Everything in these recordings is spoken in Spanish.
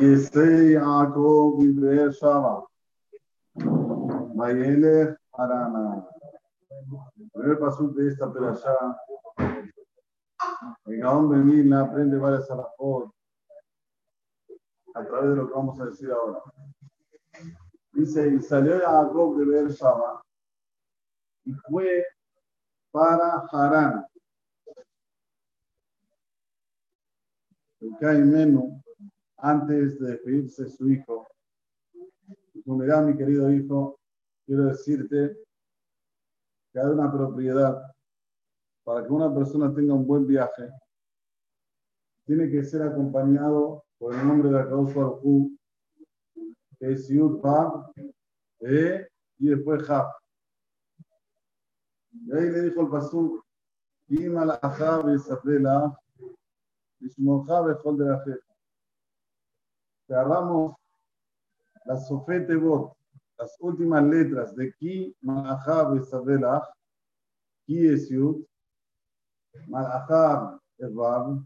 Yaakov Viver Shava. Vayelech Harana. El primer paso de esta perashá. En Gaón Benilna aprende varias alajot a través de lo que vamos a decir ahora. Dice, y salió Jacob de Beersheba y fue para Harán. El Caimeno, antes de despedirse de su hijo, mira, mi querido hijo, quiero decirte que hay una propiedad para que una persona tenga un buen viaje, tiene que ser acompañado por el nombre de Akadosh Baruj que es Yud e, y después Ja. Y ahí le dijo el pastor, Ima la Ajab y Safela, y Shmoja Bejol de la Jefa. Agarramos las Sofete Bot, las últimas letras de Ki, Malachab y Safela, Ki es Yud, Malachab es Bab,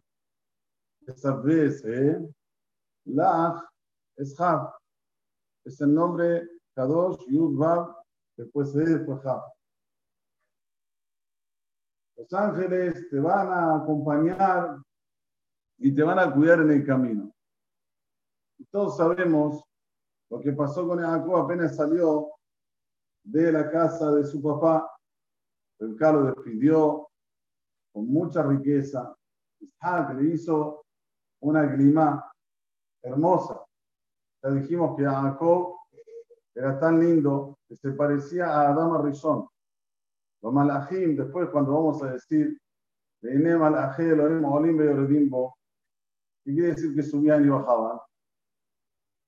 Safé es Lach es es el nombre Kadosh Yud Vav, después de después Jab. Los ángeles te van a acompañar y te van a cuidar en el camino. Y todos sabemos lo que pasó con Jacob apenas salió de la casa de su papá. El lo despidió con mucha riqueza. Isaac le hizo una glima hermosa. Ya dijimos que Jacob era tan lindo que se parecía a Adama Rishon. Los malajim, después cuando vamos a decir, ¿qué quiere decir que subían y bajaban?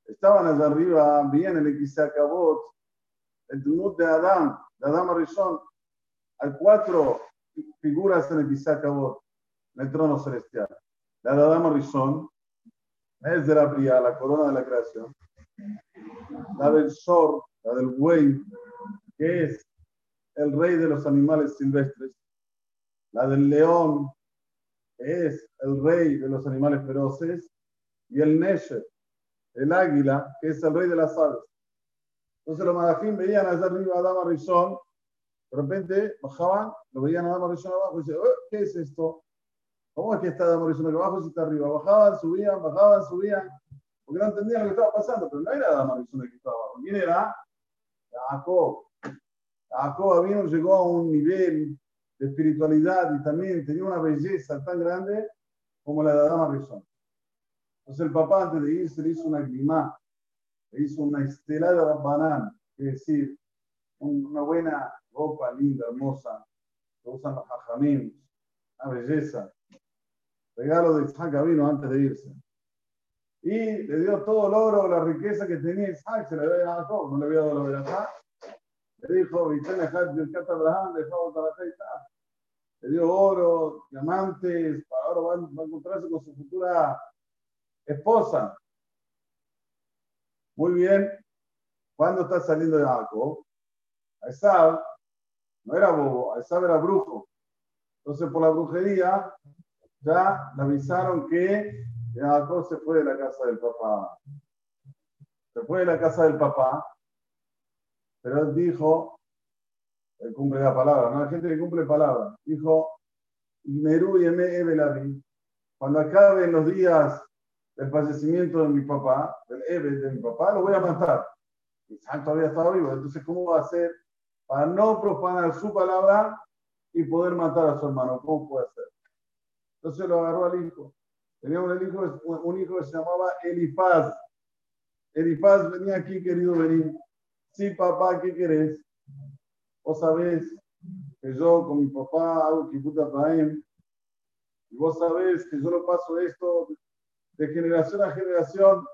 Estaban allá arriba, bien el Equisacabot, el Dunut de Adam, de Adama Rishon. Hay cuatro figuras en el Equisacabot, en el trono celestial. La de Adama Rishon, es de la Bria, la corona de la creación. La del Sor, la del buey, que es el rey de los animales silvestres. La del león, que es el rey de los animales feroces. Y el Nesher, el águila, que es el rey de las aves. Entonces los madafim veían allá arriba a Dama Rishon, de repente bajaban, lo veían a Dama Rishon abajo y decían, oh, ¿qué es esto? ¿Cómo es que está Dama Rishon abajo si está arriba? Bajaban, subían, bajaban, subían, porque no entendían lo que estaba pasando, pero no era Dama Rishon el que estaba abajo. ¿Quién era? Jacob. Jacob vino, llegó a un nivel de espiritualidad y también tenía una belleza tan grande como la de Dama Rishon. Entonces el papá antes de irse le hizo una glimá, le hizo una estela de banán, es decir, una buena ropa linda, hermosa, que usan los hajamim, una belleza regalo de Isaac vino antes de irse. Y le dio todo el oro, la riqueza que tenía Isaac, se le había dado a Jacob, no le había dado la verdad. Le dijo, Abraham, le dio oro, diamantes, ahora va, a encontrarse con su futura esposa. Muy bien. ¿Cuándo está saliendo de Jacob? Aesab no era bobo, Aesab era brujo. Entonces, por la brujería, ya le avisaron que Jacob se fue de la casa del papá. Se fue de la casa del papá, pero él dijo, él cumple la palabra, ¿no? Hay gente que cumple palabra. Dijo, cuando acaben los días del fallecimiento de mi papá, del Ebe de mi papá, lo voy a matar. San todavía estaba vivo, entonces, ¿cómo va a hacer para no profanar su palabra y poder matar a su hermano? ¿Cómo puede ser? Entonces lo agarró al hijo. Tenía un hijo, un hijo que se llamaba Elifaz. Elifaz venía aquí, querido venir. Sí, papá, ¿qué querés? Vos sabés que yo con mi papá hago kiputa paem. Y vos sabés que yo lo paso esto de generación a generación.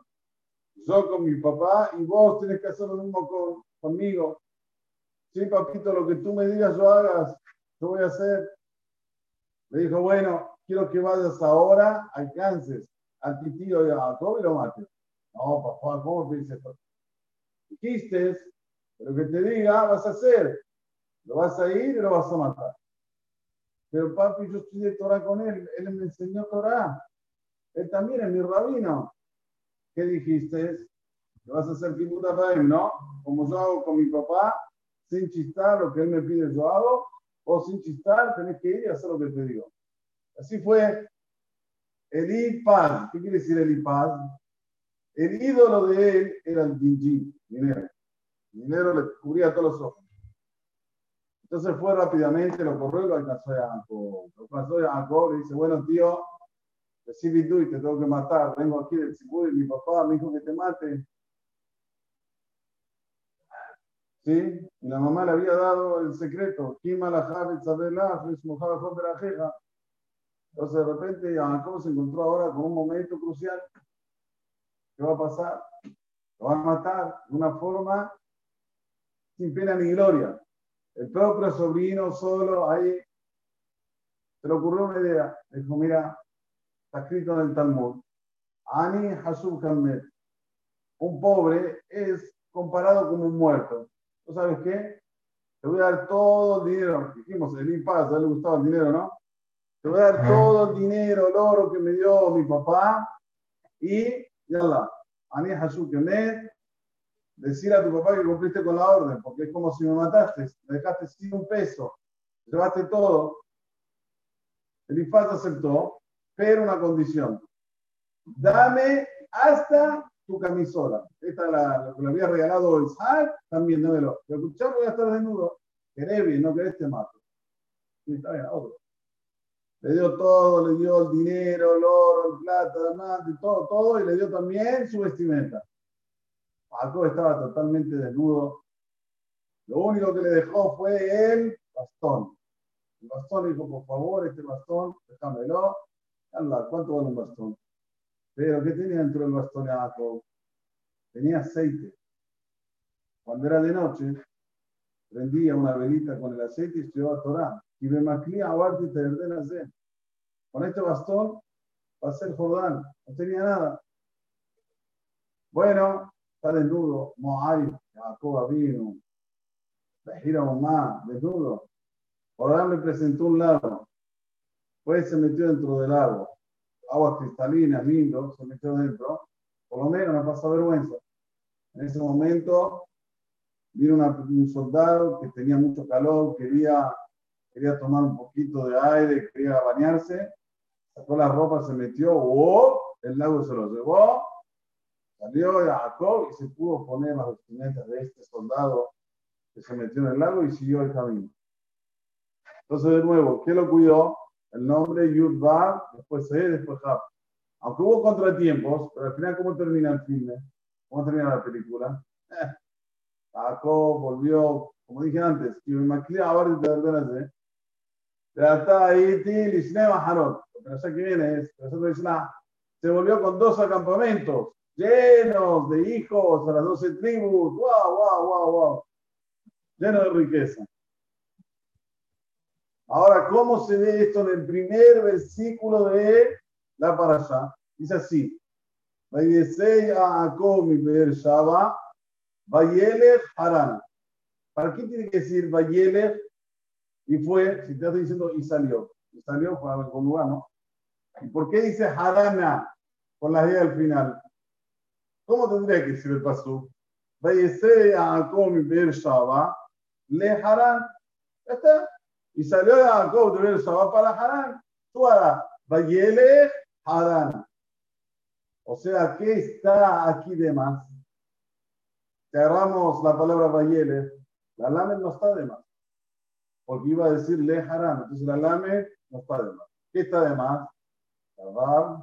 Yo con mi papá y vos tenés que hacer lo mismo conmigo. Sí, papito, lo que tú me digas yo hagas, yo voy a hacer. Le dijo, bueno, quiero que vayas ahora, alcances al tío de Jacob y lo mates. No, papá, ¿cómo te dice esto? Dijiste, lo que te diga vas a hacer. Lo vas a ir y lo vas a matar. Pero papi, yo estudié Torah con él, él me enseñó Torah. Él también es mi rabino. ¿qué dijiste? Que vas a hacer Kibbutz ¿no? Como yo hago con mi papá, sin chistar lo que él me pide, yo hago, o sin chistar, tenés que ir y hacer lo que te digo. Así fue Eli Paz. ¿Qué quiere decir Eli Paz? El ídolo de él era el dingi, dinero. dinero le cubría todos los ojos. Entonces fue rápidamente, lo corrió y lo alcanzó a Jacob. Lo alcanzó a Jacob y dice, bueno, tío, recibí tú y te tengo que matar. Vengo aquí del Sibú y mi papá me dijo que te mate. ¿Sí? Y la mamá le había dado el secreto. Entonces de repente Jacob se encontró ahora con un momento crucial. ¿Qué va a pasar? Lo van a matar de una forma sin pena ni gloria. El propio sobrino solo ahí se le ocurrió una idea. Dijo, mira, está escrito en el Talmud. Ani Hasub Kamet. Un pobre es comparado con un muerto. ¿Tú sabes qué? Te voy a dar todo el dinero. Dijimos, el impas, a le gustaba el dinero, ¿no? Te voy a dar todo el dinero, el oro que me dio mi papá. Y, ya la, Ani Hasub Kamet, decir a tu papá que cumpliste con la orden, porque es como si me mataste, me dejaste sin un peso, llevaste todo. El infaz aceptó, pero una condición. Dame hasta tu camisola. Esta la, le había regalado Isaac, también dámelo. Pero escuchar voy a estar desnudo. Querés bien, no querés te mato. Sí, está bien, otro. Le dio todo, le dio el dinero, el oro, el plata, el todo, todo, y le dio también su vestimenta. Jacob estaba totalmente desnudo. Lo único que le dejó fue el bastón. El bastón dijo, por favor, este bastón, déjamelo. ¿Cuánto vale un bastón? Pero, ¿qué tenía dentro del bastón Jacob? Tenía aceite. Cuando era de noche, prendía una velita con el aceite y se llevaba a Torah. Y me maquía a y te hacer. Con este bastón pasé el Jordán. No tenía nada. Bueno, está desnudo, Moai, Jacob vino, gira mamá, desnudo. Ahora me presentó un lago, pues se metió dentro del lago, aguas cristalinas, lindo, se metió dentro, por lo menos me pasó vergüenza. En ese momento vino un soldado que tenía mucho calor, quería, quería tomar un poquito de aire, quería bañarse, sacó la ropa, se metió, ¡oh! el lago se lo llevó, Salió Jacob y se pudo poner las vestimentas de este soldado que se metió en el lago y siguió el camino. Entonces, de nuevo, ¿qué lo cuidó? El nombre Yudbar, después Se, después Jab. Aunque hubo contratiempos, pero al final, ¿cómo termina el filme? ¿Cómo termina la película? Eh, volvió, como dije antes, y me maquillé a varios de hasta ahí, Lisneva Harot. Pero sé que viene es, se volvió con dos acampamentos llenos de hijos a las doce tribus, wow, wow, wow, wow, lleno de riqueza. Ahora, ¿cómo se ve esto en el primer versículo de la parasha? Dice así, Haran. ¿Para qué tiene que decir Vayelech? Y fue, si te estoy diciendo, y salió. Y salió fue a algún lugar, ¿no? ¿Y por qué dice Harana con la idea al final? ¿Cómo tendría que decir el paso? Vayese a Jacob mi Shaba, le Harán. Ya está. Y salió de Jacob de Shaba para Harán. Tú harás, Vayele Harán. O sea, ¿qué está aquí de más? Si agarramos la palabra Vayele, la lame no está de más. Porque iba a decir le Harán. Entonces la lame no está de más. ¿Qué está de más? La Bar,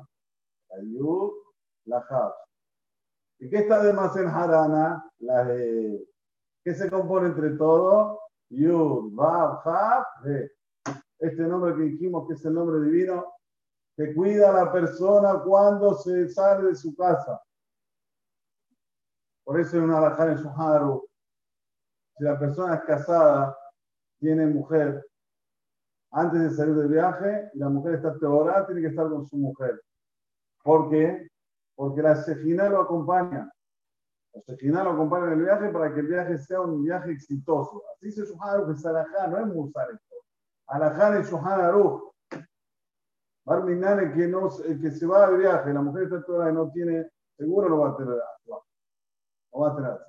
la Yud, la Hab. ¿Y qué está de más en Harana? La de, ¿Qué se compone entre todo? Yud, Vav, Hav, Este nombre que dijimos que es el nombre divino, que cuida a la persona cuando se sale de su casa. Por eso en una alajá en Shuharu, si la persona es casada, tiene mujer, antes de salir de viaje, la mujer está teorada, tiene que estar con su mujer. ¿Por qué? porque la Sejina lo acompaña. La Sejina lo acompaña en el viaje para que el viaje sea un viaje exitoso. Así se Shuhan que es Alajá, no es Musar esto. Alajá es Shuhan Aruch. Barminane que, no, el que se va de viaje, la mujer está toda y no tiene seguro no va a tener no va a tener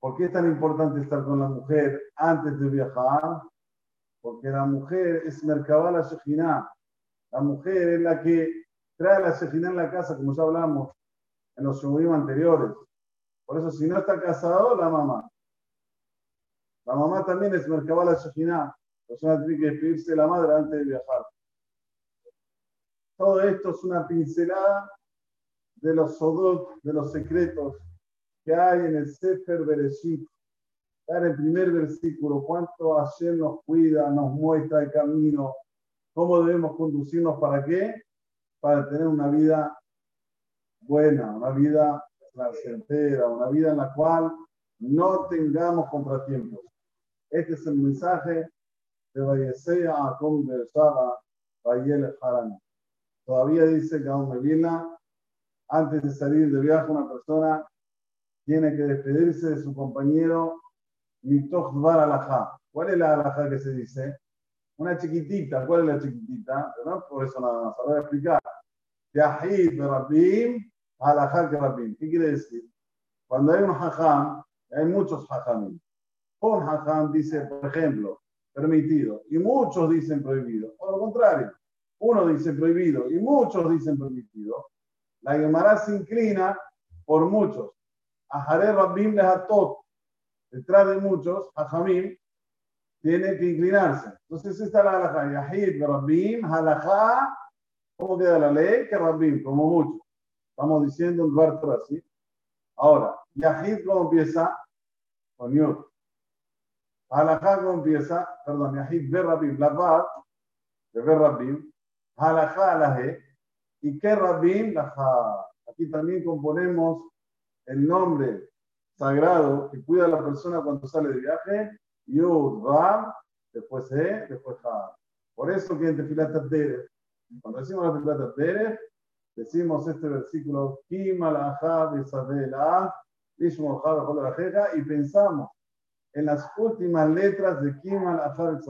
¿Por qué es tan importante estar con la mujer antes de viajar? Porque la mujer es Merkabala Shejina. La mujer es la que trae la Shejina en la casa, como ya hablamos en los shumurim anteriores. Por eso, si no está casado, la mamá. La mamá también es Merkabala Shejina. La persona tiene que despedirse de la madre antes de viajar. Todo esto es una pincelada de los sodot, de los secretos que hay en el Sefer Bereshit. Está en el primer versículo, cuánto ayer nos cuida, nos muestra el camino, cómo debemos conducirnos, ¿para qué? Para tener una vida buena, una vida placentera, una vida en la cual no tengamos contratiempos. Este es el mensaje de Vallesea a Bersaba, Vayel Haran. Todavía dice aún Vilna, antes de salir de viaje, una persona tiene que despedirse de su compañero Mitoch Dvar Alajá. ¿Cuál es la alajá que se dice? Una chiquitita. ¿Cuál es la chiquitita? No por eso nada más. Ahora voy a explicar. Yahid Rabbim, alajá que Rabbim. ¿Qué quiere decir? Cuando hay un hajam, hay muchos hajamim. Un hajam dice, por ejemplo, permitido, y muchos dicen prohibido. O lo contrario, uno dice prohibido y muchos dicen permitido. La Gemara se inclina por muchos. Ajaré Rabbim Lehatot, detrás de muchos, Jamim tiene que inclinarse. Entonces esta es la halajá. Yahid Rabbim, halajá, ¿cómo queda la ley? Que Rabbim, como muchos. Estamos diciendo un lugar así. Ahora, Yahid, ¿cómo empieza? Con Yud. Halajá, ¿cómo empieza? Perdón, Yahid Ver Rabbim, la Bat, de Ver Rabbim, halajá, la y que Rabbim, la Aquí también componemos el nombre sagrado que cuida a la persona cuando sale de viaje, Yud, Ram, después E, después Ha. Por eso que en Tefilat cuando decimos la Tefilat Derech, decimos este versículo, y pensamos en las últimas letras de Kimal Ahab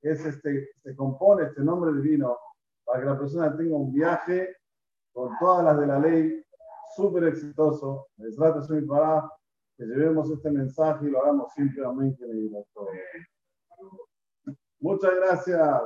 que es este, se compone este nombre divino para que la persona tenga un viaje con todas las de la ley súper exitoso. para que llevemos este mensaje y lo hagamos simplemente en el Muchas gracias.